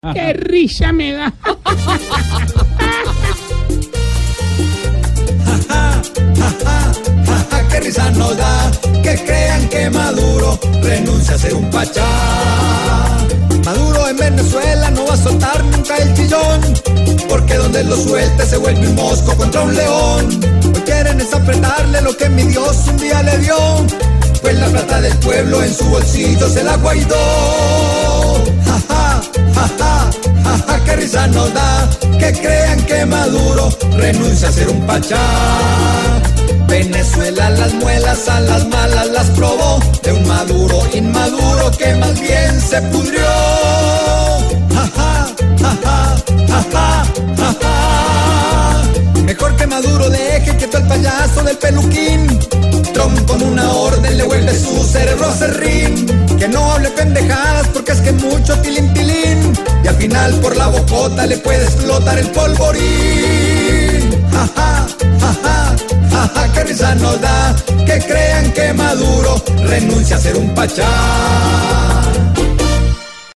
¡Qué risa me da! qué risa nos da que crean que Maduro renuncia a ser un pachá. Maduro en Venezuela no va a soltar nunca el chillón, porque donde lo suelte se vuelve un mosco contra un león. Hoy quieren es apretarle lo que mi Dios un día le dio, pues la plata del pueblo en su bolsillo se la guaidó. Nos da que crean que Maduro renuncia a ser un pachá. Venezuela las muelas a las malas las probó de un maduro inmaduro que más bien se pudrió. Mejor que Maduro deje que todo el payaso del peluquín. Trump con una orden le vuelve su cerebro serrín. Que no hable pendejadas porque es que mucho. Y al final por la bocota le puede explotar el polvorín. Ja, ja, ja, ja, ja, qué risa nos da que crean que Maduro renuncia a ser un pachá.